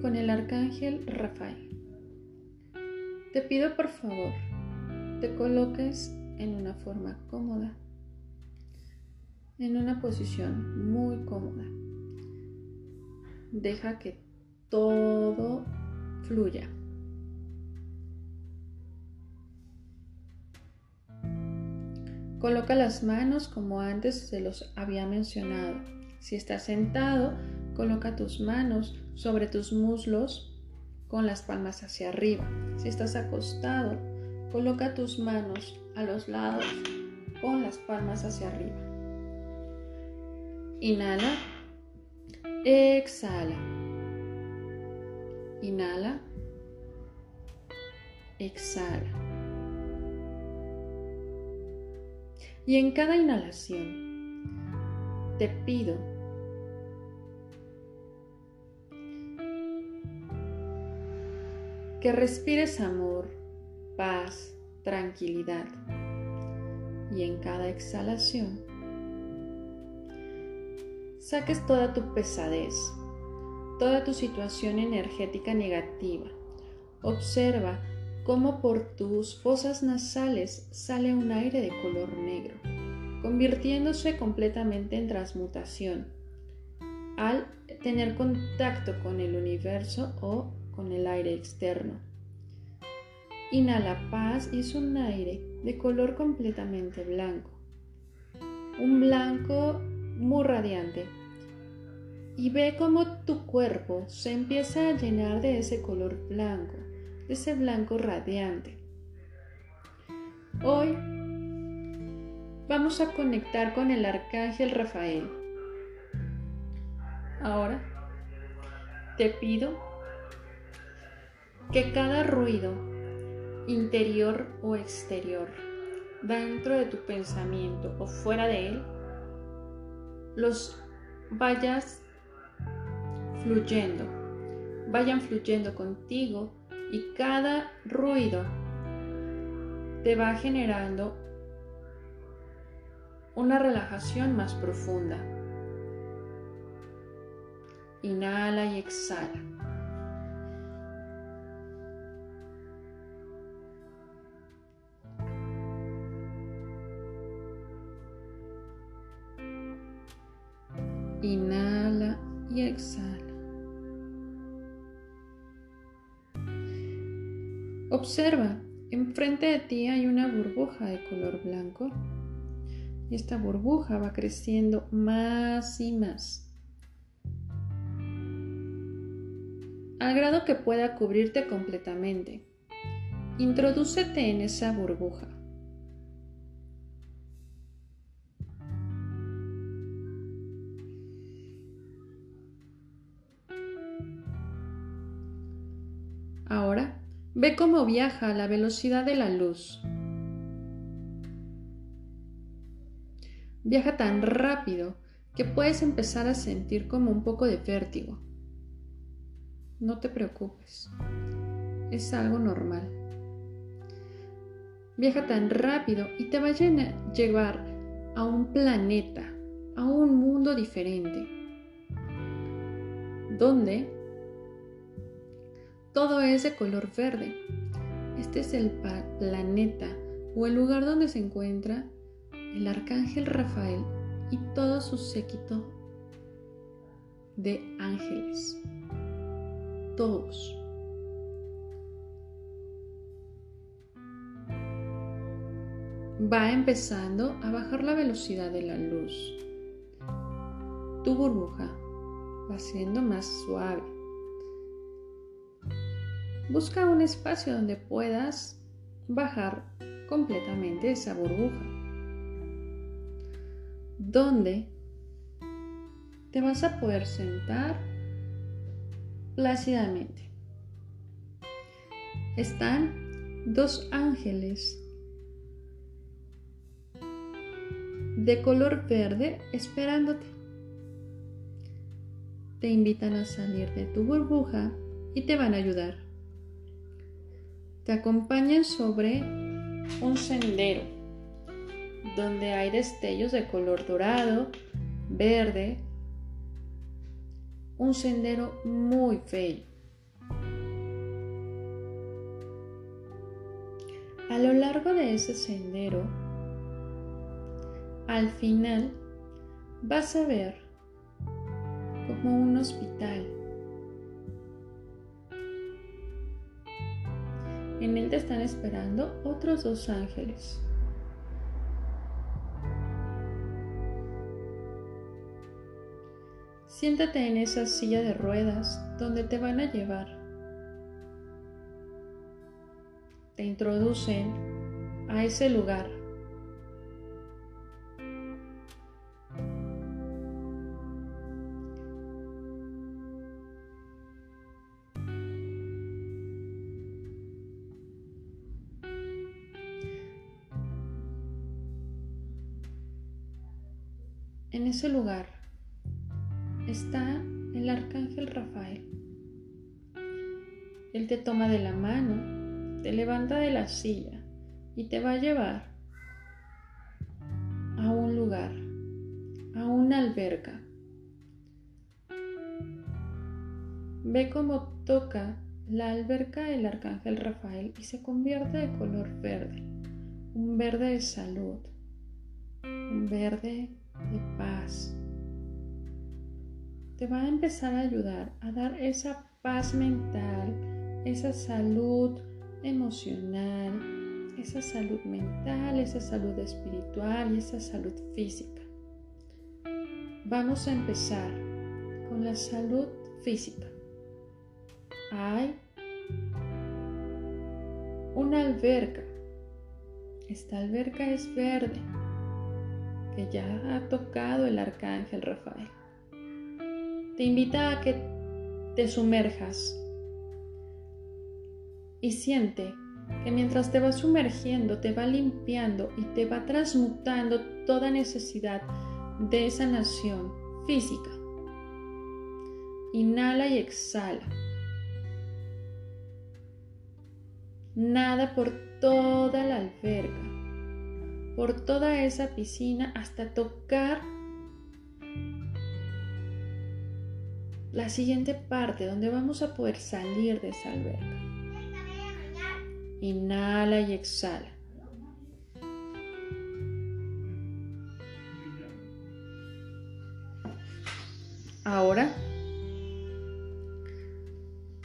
con el arcángel Rafael. Te pido por favor, te coloques en una forma cómoda, en una posición muy cómoda. Deja que todo fluya. Coloca las manos como antes se los había mencionado. Si estás sentado, coloca tus manos sobre tus muslos con las palmas hacia arriba. Si estás acostado, coloca tus manos a los lados con las palmas hacia arriba. Inhala. Exhala. Inhala. Exhala. Y en cada inhalación te pido que respires amor, paz, tranquilidad. Y en cada exhalación saques toda tu pesadez, toda tu situación energética negativa. Observa cómo por tus fosas nasales sale un aire de color negro, convirtiéndose completamente en transmutación al tener contacto con el universo o con el aire externo. Inhala paz es un aire de color completamente blanco. Un blanco muy radiante. Y ve cómo tu cuerpo se empieza a llenar de ese color blanco ese blanco radiante. Hoy vamos a conectar con el arcángel Rafael. Ahora te pido que cada ruido interior o exterior, dentro de tu pensamiento o fuera de él, los vayas fluyendo, vayan fluyendo contigo y cada ruido te va generando una relajación más profunda. Inhala y exhala. Exhala. Observa, enfrente de ti hay una burbuja de color blanco y esta burbuja va creciendo más y más. Al grado que pueda cubrirte completamente. Introdúcete en esa burbuja. Ve cómo viaja a la velocidad de la luz. Viaja tan rápido que puedes empezar a sentir como un poco de vértigo. No te preocupes, es algo normal. Viaja tan rápido y te va a llevar a un planeta, a un mundo diferente, donde todo es de color verde. Este es el planeta o el lugar donde se encuentra el arcángel Rafael y todo su séquito de ángeles. Todos. Va empezando a bajar la velocidad de la luz. Tu burbuja va siendo más suave Busca un espacio donde puedas bajar completamente esa burbuja. Donde te vas a poder sentar plácidamente. Están dos ángeles de color verde esperándote. Te invitan a salir de tu burbuja y te van a ayudar te acompañan sobre un sendero donde hay destellos de color dorado, verde un sendero muy bello. A lo largo de ese sendero, al final vas a ver como un hospital. En él te están esperando otros dos ángeles. Siéntate en esa silla de ruedas donde te van a llevar. Te introducen a ese lugar. En ese lugar está el arcángel Rafael. Él te toma de la mano, te levanta de la silla y te va a llevar a un lugar, a una alberca. Ve cómo toca la alberca el arcángel Rafael y se convierte de color verde, un verde de salud, un verde de paz, te va a empezar a ayudar a dar esa paz mental, esa salud emocional, esa salud mental, esa salud espiritual y esa salud física. Vamos a empezar con la salud física. Hay una alberca. Esta alberca es verde, que ya ha tocado el arcángel Rafael te invita a que te sumerjas y siente que mientras te va sumergiendo, te va limpiando y te va transmutando toda necesidad de sanación física. Inhala y exhala. Nada por toda la alberca, por toda esa piscina hasta tocar la siguiente parte donde vamos a poder salir de esa alberca. Inhala y exhala. Ahora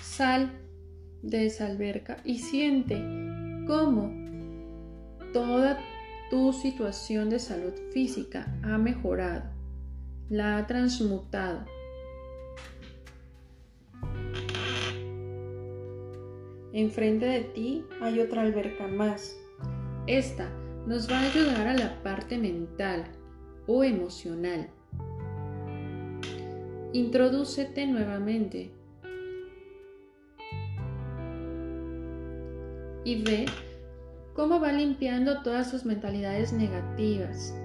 sal de esa alberca y siente cómo toda tu situación de salud física ha mejorado, la ha transmutado Enfrente de ti hay otra alberca más. Esta nos va a ayudar a la parte mental o emocional. Introdúcete nuevamente y ve cómo va limpiando todas sus mentalidades negativas.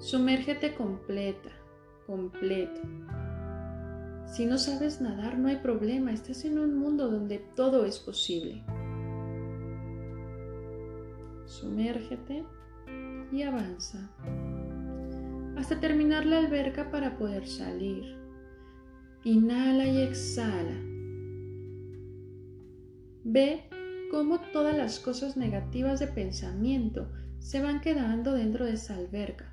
Sumérgete completa, completo. Si no sabes nadar, no hay problema, estás en un mundo donde todo es posible. Sumérgete y avanza hasta terminar la alberca para poder salir. Inhala y exhala. Ve cómo todas las cosas negativas de pensamiento se van quedando dentro de esa alberca,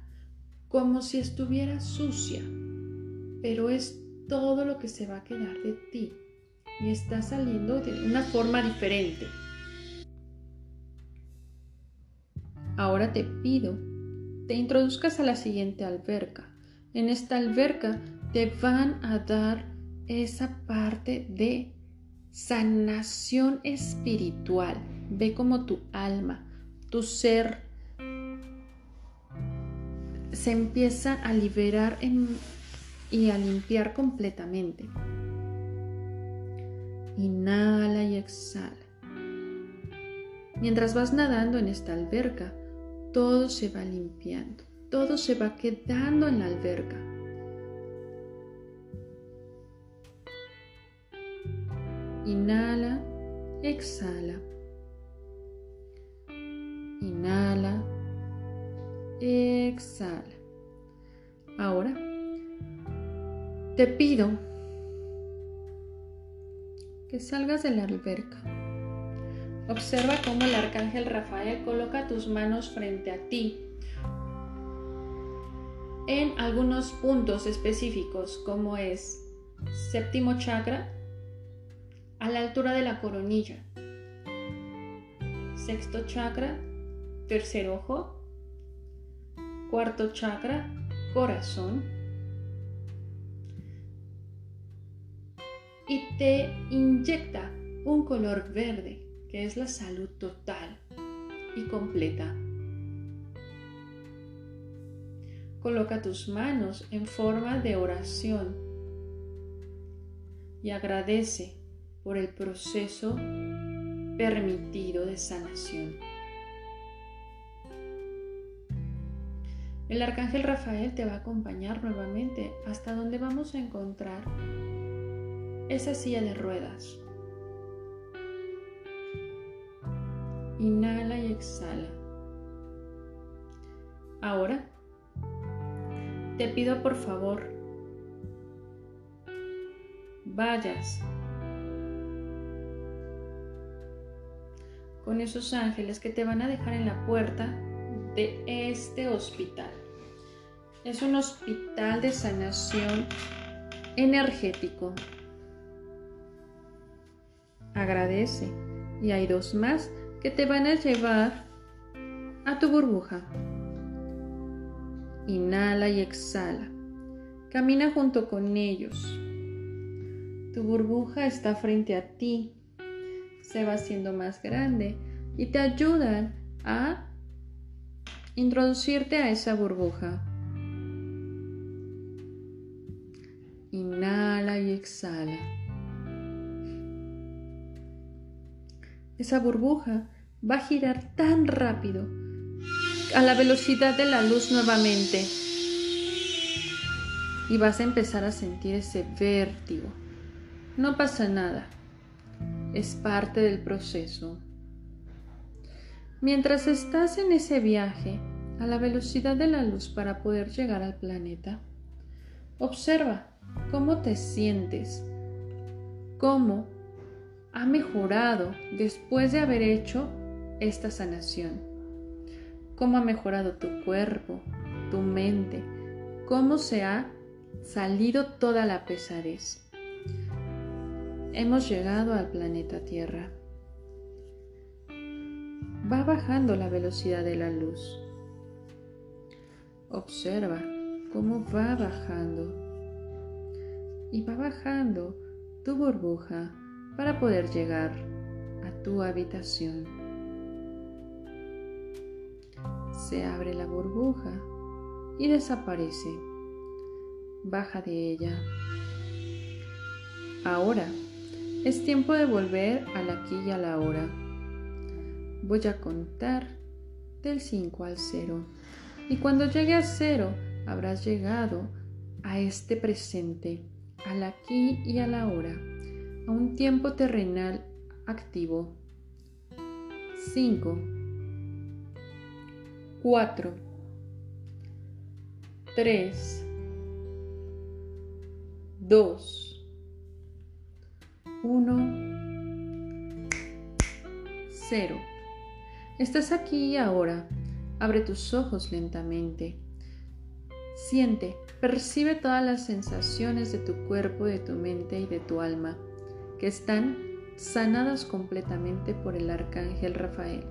como si estuviera sucia, pero es todo lo que se va a quedar de ti y está saliendo de una forma diferente. Ahora te pido, te introduzcas a la siguiente alberca. En esta alberca te van a dar esa parte de sanación espiritual. Ve como tu alma, tu ser se empieza a liberar y a limpiar completamente. Inhala y exhala. Mientras vas nadando en esta alberca, todo se va limpiando, todo se va quedando en la alberca. Inhala, exhala. Inhala, exhala. Ahora Te pido que salgas de la alberca. Observa cómo el arcángel Rafael coloca tus manos frente a ti en algunos puntos específicos, como es séptimo chakra, a la altura de la coronilla, sexto chakra, tercer ojo, cuarto chakra, corazón, y te inyecta un color verde, que es la salud total y completa. Coloca tus manos en forma de oración y agradece por el proceso permitido de sanación. El arcángel Rafael te va a acompañar nuevamente hasta donde vamos a encontrar esa silla de ruedas. Inhala y exhala. Ahora te pido por favor, vayas con esos ángeles que te van a dejar en la puerta de este hospital. Es un hospital de sanación energético. Agradece. Y hay dos más que te van a llevar a tu burbuja. Inhala y exhala. Camina junto con ellos. Tu burbuja está frente a ti. Se va haciendo más grande y te ayudan a introducirte a esa burbuja. Inhala y exhala. Esa burbuja va a girar tan rápido a la velocidad de la luz nuevamente. Y vas a empezar a sentir ese vértigo. No pasa nada. Es parte del proceso. Mientras estás en ese viaje a la velocidad de la luz para poder llegar al planeta, observa cómo te sientes, cómo ha mejorado después de haber hecho esta sanación cómo ha mejorado tu cuerpo, tu mente, cómo se ha salido toda la pesadez. Hemos llegado al planeta Tierra. Va bajando la velocidad de la luz. Observa cómo va bajando. Y va bajando tu burbuja para poder llegar a tu habitación se abre la burbuja y desaparece. Baja de ella. Ahora es tiempo de volver al aquí y a la hora. Voy a contar del 5 al 0. Y cuando llegue a 0, habrás llegado a este presente, al aquí y a la hora, a un tiempo terrenal activo. 5 4, 3, 2, 1, 0. Estás aquí y ahora. Abre tus ojos lentamente. Siente, percibe todas las sensaciones de tu cuerpo, de tu mente y de tu alma, que están sanadas completamente por el arcángel Rafael.